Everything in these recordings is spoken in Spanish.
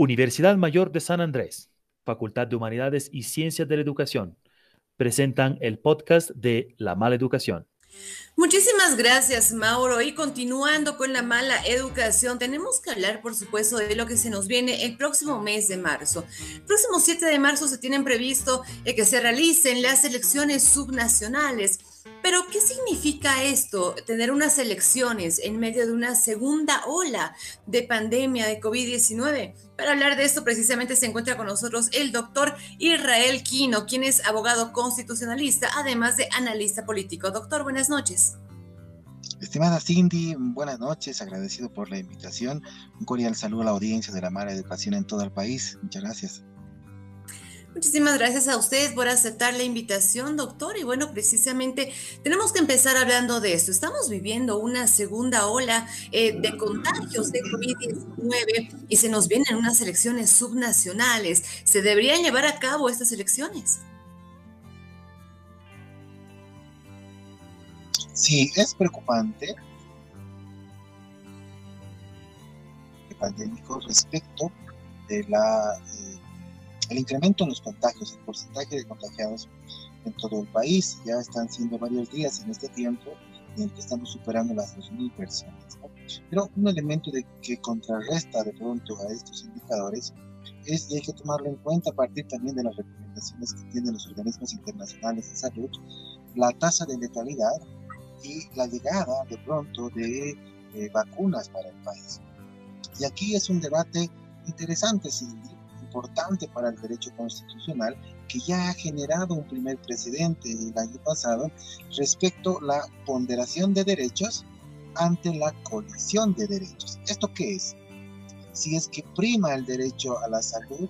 Universidad Mayor de San Andrés, Facultad de Humanidades y Ciencias de la Educación, presentan el podcast de La Mala Educación. Muchísimas gracias, Mauro. Y continuando con la mala educación, tenemos que hablar, por supuesto, de lo que se nos viene el próximo mes de marzo. El próximo 7 de marzo se tienen previsto que se realicen las elecciones subnacionales. Pero, ¿qué significa esto? Tener unas elecciones en medio de una segunda ola de pandemia de COVID-19. Para hablar de esto, precisamente se encuentra con nosotros el doctor Israel Quino, quien es abogado constitucionalista, además de analista político. Doctor, buenas noches. Estimada Cindy, buenas noches, agradecido por la invitación. Un cordial saludo a la audiencia de la Mara Educación en todo el país. Muchas gracias. Muchísimas gracias a ustedes por aceptar la invitación, doctor. Y bueno, precisamente tenemos que empezar hablando de esto. Estamos viviendo una segunda ola eh, de contagios de COVID-19 y se nos vienen unas elecciones subnacionales. ¿Se deberían llevar a cabo estas elecciones? Sí, es preocupante pandémico respecto de la eh, el incremento en los contagios, el porcentaje de contagiados en todo el país. Ya están siendo varios días en este tiempo en el que estamos superando las 2.000 personas. Pero un elemento de, que contrarresta de pronto a estos indicadores es, y hay que tomarlo en cuenta a partir también de las recomendaciones que tienen los organismos internacionales de salud, la tasa de letalidad y la llegada de pronto de eh, vacunas para el país. Y aquí es un debate interesante, Cindy, importante para el derecho constitucional que ya ha generado un primer precedente el año pasado respecto a la ponderación de derechos ante la colisión de derechos. ¿Esto qué es? Si es que prima el derecho a la salud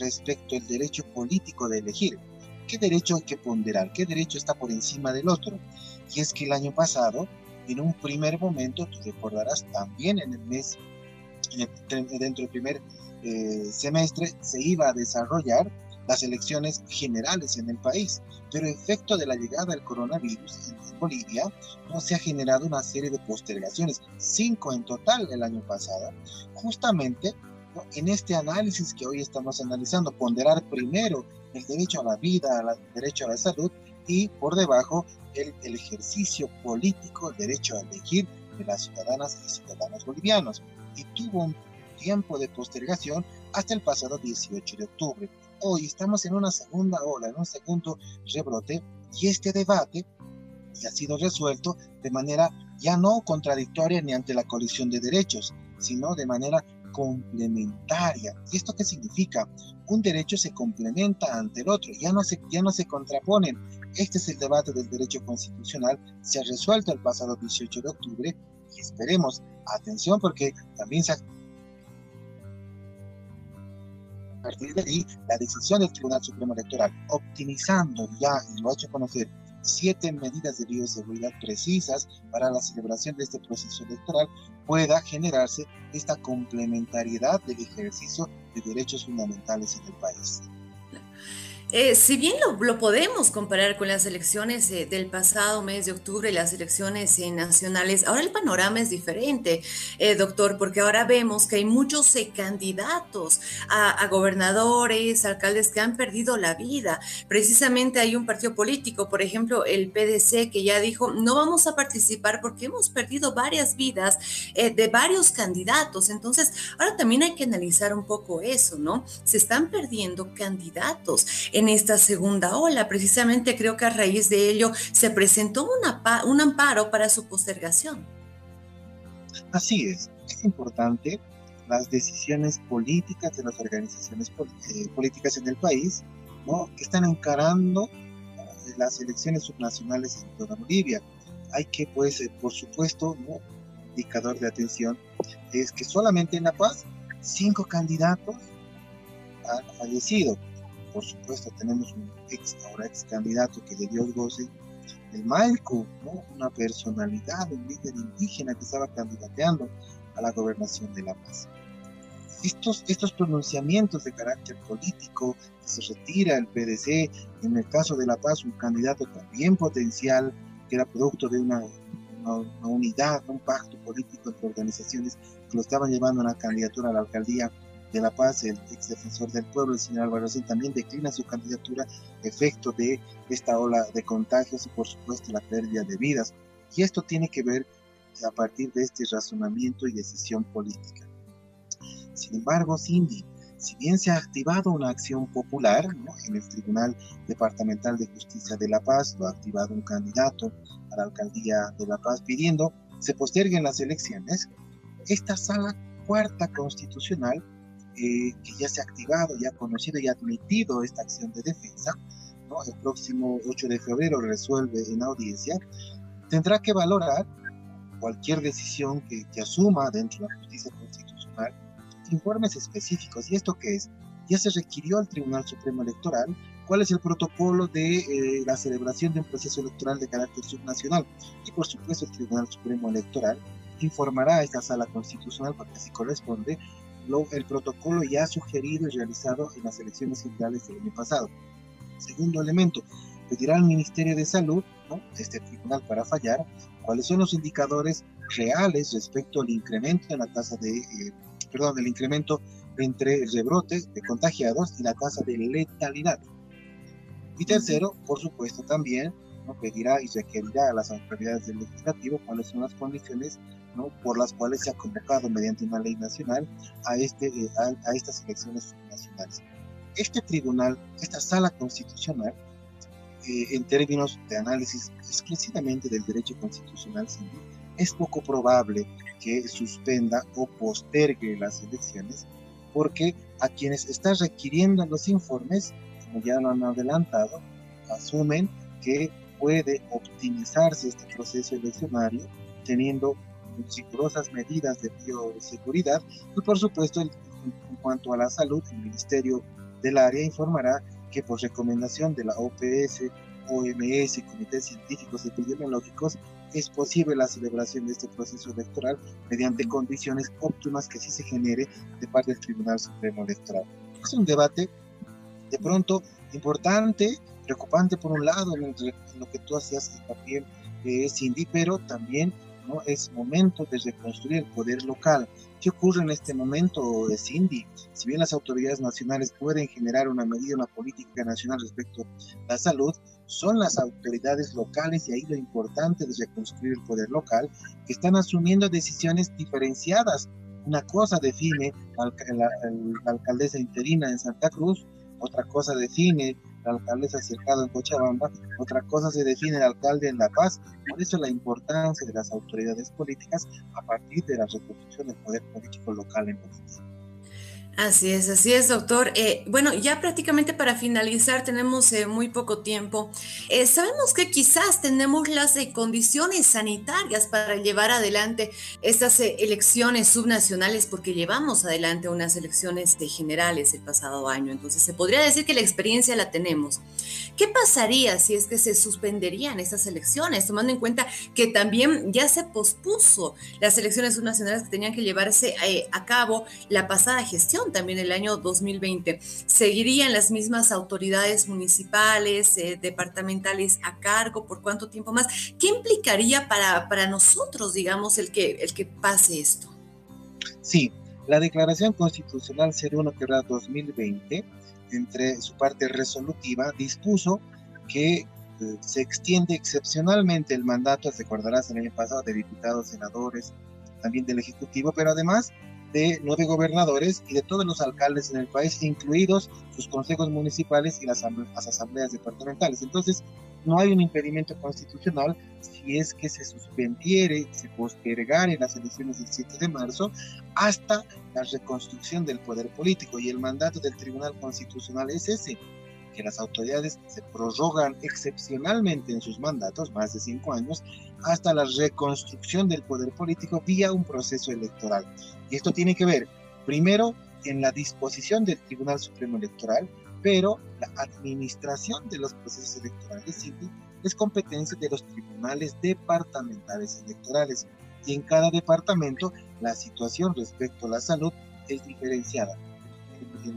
respecto al derecho político de elegir. ¿Qué derecho hay que ponderar? ¿Qué derecho está por encima del otro? Y es que el año pasado, en un primer momento, tú recordarás también en el mes, dentro del primer eh, semestre se iba a desarrollar las elecciones generales en el país, pero efecto de la llegada del coronavirus en Bolivia no se ha generado una serie de postergaciones, cinco en total el año pasado, justamente en este análisis que hoy estamos analizando, ponderar primero el derecho a la vida, el derecho a la salud y por debajo el, el ejercicio político, el derecho a elegir de las ciudadanas y ciudadanos bolivianos. Y tuvo un tiempo de postergación hasta el pasado 18 de octubre. Hoy estamos en una segunda ola, en un segundo rebrote, y este debate ha sido resuelto de manera ya no contradictoria ni ante la colisión de derechos, sino de manera complementaria. ¿Y esto qué significa? Un derecho se complementa ante el otro, ya no se, ya no se contraponen. Este es el debate del derecho constitucional, se ha resuelto el pasado 18 de octubre y esperemos, atención porque también se ha partir de ahí, la decisión del Tribunal Supremo Electoral, optimizando ya, y lo ha hecho conocer, siete medidas de bioseguridad precisas para la celebración de este proceso electoral, pueda generarse esta complementariedad del ejercicio de derechos fundamentales en el país. Eh, si bien lo, podemos comparar con las elecciones eh, del pasado mes de octubre, las elecciones eh, nacionales, ahora el panorama es diferente, doctor, porque ahora vemos que hay muchos candidatos a, gobernadores, alcaldes que han perdido la vida. Precisamente hay un partido político, por ejemplo, el PDC, que ya dijo, no vamos a participar porque hemos perdido varias vidas de varios candidatos. Entonces, ahora también hay que analizar un poco eso, ¿no? Se están perdiendo candidatos esta segunda ola. Precisamente creo que a raíz de ello se presentó una, un amparo para su postergación. Así es, es importante las decisiones políticas de las organizaciones eh, políticas en el país, que están encarando eh, las elecciones subnacionales en toda Bolivia. Hay que, pues, eh, por supuesto, indicador de atención es que solamente en La Paz cinco candidatos han fallecido por supuesto tenemos un ex, ahora ex candidato que de Dios goce, el Malco, una personalidad, un líder indígena que estaba candidateando a la gobernación de La Paz. Estos, pronunciamientos de carácter político, que se retira el PDC, en el caso de La Paz, un candidato también potencial, que era producto de una, una, unidad, un pacto político entre organizaciones que lo estaban llevando a la candidatura a la alcaldía de La Paz, el ex defensor del pueblo, el señor Sin, también declina su candidatura efecto de esta ola de contagios y por supuesto la pérdida de vidas. Y esto tiene que ver a partir de este razonamiento y decisión política. Sin embargo, Cindy, si bien se ha activado una acción popular en el Tribunal Departamental de Justicia de La Paz, lo ha activado un candidato a la alcaldía de La Paz pidiendo se posterguen las elecciones, esta sala cuarta constitucional, eh, que ya se ha activado, ya ha conocido y admitido esta acción de defensa, el próximo 8 de febrero resuelve en audiencia, tendrá que valorar cualquier decisión que, que asuma dentro de la justicia constitucional informes específicos. ¿Y esto qué es? Ya se requirió al Tribunal Supremo Electoral cuál es el protocolo de eh, la celebración de un proceso electoral de carácter subnacional. Y por supuesto el Tribunal Supremo Electoral informará a esta sala constitucional, porque así corresponde, el protocolo ya sugerido y realizado en las elecciones generales del año pasado. Segundo elemento, pedirá al Ministerio de Salud, ¿no? este tribunal para fallar, cuáles son los indicadores reales respecto al incremento en la tasa de, eh, perdón, el incremento entre el rebrote de contagiados y la tasa de letalidad. Y tercero, por supuesto, también ¿no? pedirá y requerirá a las autoridades del legislativo cuáles son las condiciones ¿no? por las cuales se ha convocado mediante una ley nacional a, este, eh, a, a estas elecciones nacionales. Este tribunal, esta sala constitucional, eh, en términos de análisis exclusivamente del derecho constitucional es poco probable que suspenda o postergue las elecciones, porque a quienes están requiriendo los informes, como ya lo han adelantado, asumen que puede optimizarse este proceso eleccionario teniendo rigurosas medidas de bioseguridad y por supuesto en, cuanto a la salud, el Ministerio del Área informará que por recomendación de la OPS, OMS y comités científicos epidemiológicos es posible la celebración de este proceso electoral mediante condiciones óptimas que sí se genere de parte del Tribunal Supremo Electoral. Es un debate de pronto importante, preocupante por un lado en, lo que tú hacías hincapié, eh, Cindy, pero también ¿no? es momento de reconstruir el poder local. ¿Qué ocurre en este momento, Cindy? Si bien las autoridades nacionales pueden generar una medida, una política nacional respecto a la salud, son las autoridades locales, y ahí lo importante de reconstruir el poder local, que están asumiendo decisiones diferenciadas. Una cosa define la, la, la alcaldesa interina en Santa Cruz, otra cosa define la alcaldesa cercado en Cochabamba, otra cosa se define el alcalde en La Paz. Por eso la importancia de las autoridades políticas a partir de la reconstrucción del poder político local en Bolivia. Así es, así es, doctor. Eh, bueno, ya prácticamente para finalizar tenemos eh, muy poco tiempo. Eh, sabemos que quizás tenemos las condiciones sanitarias para llevar adelante estas elecciones subnacionales porque llevamos adelante unas elecciones generales el pasado año. Entonces se podría decir que la experiencia la tenemos. ¿Qué pasaría si es que se suspenderían estas elecciones, tomando en cuenta que también ya se pospuso las elecciones subnacionales que tenían que llevarse a cabo la pasada gestión? También el año 2020. ¿Seguirían las mismas autoridades municipales, eh, departamentales a cargo? ¿Por cuánto tiempo más? ¿Qué implicaría para, para nosotros, digamos, el que, el que pase esto? Sí, la Declaración Constitucional 01-2020, entre su parte resolutiva, dispuso que eh, se extiende excepcionalmente el mandato, recordarás el año pasado, de diputados, senadores, también del Ejecutivo, pero además de nueve gobernadores y de todos los alcaldes en el país, incluidos sus consejos municipales y las, asambleas departamentales. Entonces, no hay un impedimento constitucional si es que se suspendiere, se postergare las elecciones del 7 de marzo hasta la reconstrucción del poder político. Y el mandato del Tribunal Constitucional es ese, que las autoridades se prorrogan excepcionalmente en sus mandatos, más de cinco años, hasta la reconstrucción del poder político vía un proceso electoral. Y esto tiene que ver, primero, en la disposición del Tribunal Supremo Electoral, pero la administración de los procesos electorales es competencia de los tribunales departamentales electorales. Y en cada departamento la situación respecto a la salud es diferenciada.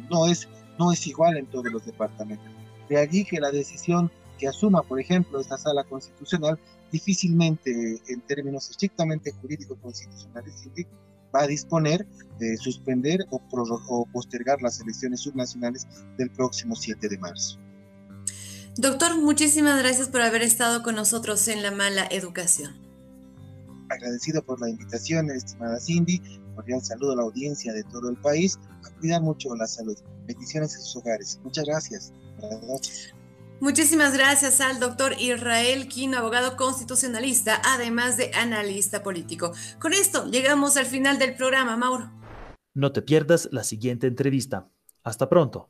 No es no es igual en todos los departamentos. De allí que la decisión que asuma, por ejemplo, esta sala constitucional, difícilmente en términos estrictamente jurídico-constitucionales va a disponer de suspender o, o postergar las elecciones subnacionales del próximo 7 de marzo. Doctor, muchísimas gracias por haber estado con nosotros en La Mala Educación. Agradecido por la invitación, estimada Cindy. Cordial saludo a la audiencia de todo el país. A cuidar mucho la salud. Bendiciones en sus hogares. Muchas gracias. Buenas noches. Muchísimas gracias al doctor Israel Quino, abogado constitucionalista, además de analista político. Con esto llegamos al final del programa, Mauro. No te pierdas la siguiente entrevista. Hasta pronto.